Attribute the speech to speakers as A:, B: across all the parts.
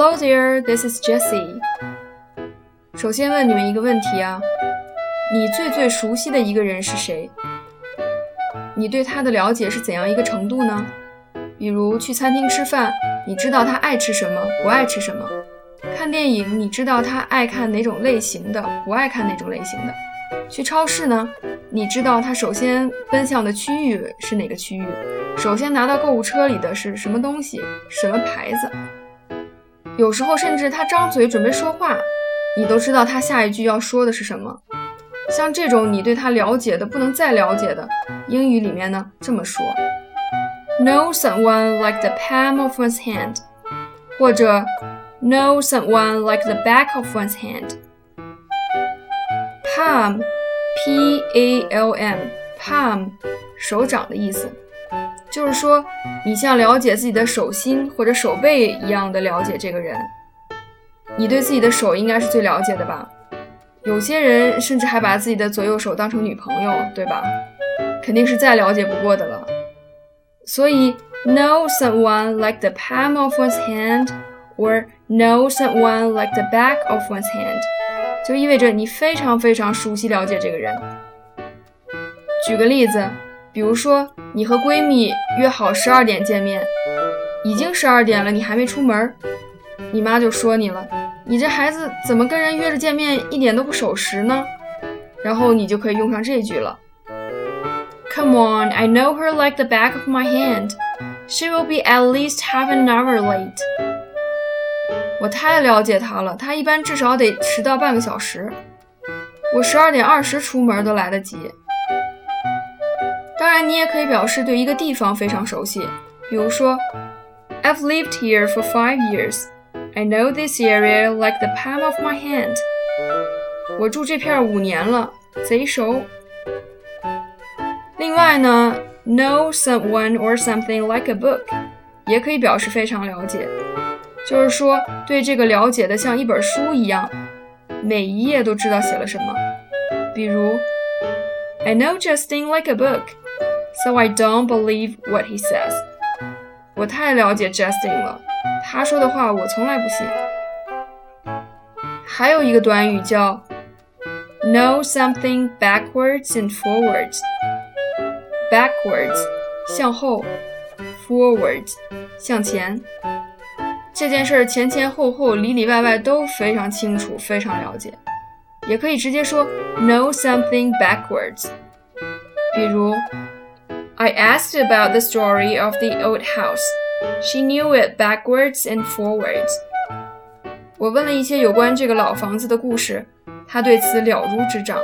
A: Hello there, this is Jessie. 首先问你们一个问题啊，你最最熟悉的一个人是谁？你对他的了解是怎样一个程度呢？比如去餐厅吃饭，你知道他爱吃什么，不爱吃什么；看电影，你知道他爱看哪种类型的，不爱看哪种类型的；去超市呢，你知道他首先奔向的区域是哪个区域，首先拿到购物车里的是什么东西，什么牌子。有时候甚至他张嘴准备说话，你都知道他下一句要说的是什么。像这种你对他了解的不能再了解的，英语里面呢这么说：know someone like the palm of one's hand，或者 know someone like the back of one's hand。palm，p-a-l-m，palm，手掌的意思， 就是说你像了解自己的手心或者手背一样的了解这个人。你对自己的手应该是最了解的吧？有些人甚至还把自己的左右手当成女朋友，对吧？肯定是再了解不过的了。所以，know someone like the palm of one's hand or know someone like the back of one's hand，就意味着你非常非常熟悉了解这个人。举个例子，比如说你和闺蜜约好十二点见面，已经十二点了，你还没出门，你妈就说你了。你这孩子怎么跟人约着见面一点都不守时呢？然后你就可以用上这句了。Come on, I know her like the back of my hand. She will be at least half an hour late. 我太了解她了，她一般至少得迟到半个小时。我十二点二十出门都来得及。当然，你也可以表示对一个地方非常熟悉，比如说，I've lived here for five years. I know this area like the palm of my hand. 我住这片五年了，贼熟。另外呢，know someone or something like a book，也可以表示非常了解，就是说对这个了解的像一本书一样，每一页都知道写了什么。比如，I know Justin like a book, so I don't believe what he says. 我太了解 Justin 了。他说的话我从来不信。还有一个短语叫 know something backwards and forwards。backwards 向后，forwards 向前。这件事前前后后、里里外外都非常清楚、非常了解。也可以直接说 know something backwards。比如 ，I asked about the story of the old house。She knew it backwards and forwards. 我问了一些有关这个老房子的故事，她对此了如指掌。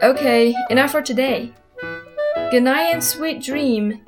A: Okay, enough for today. Good night and sweet dream.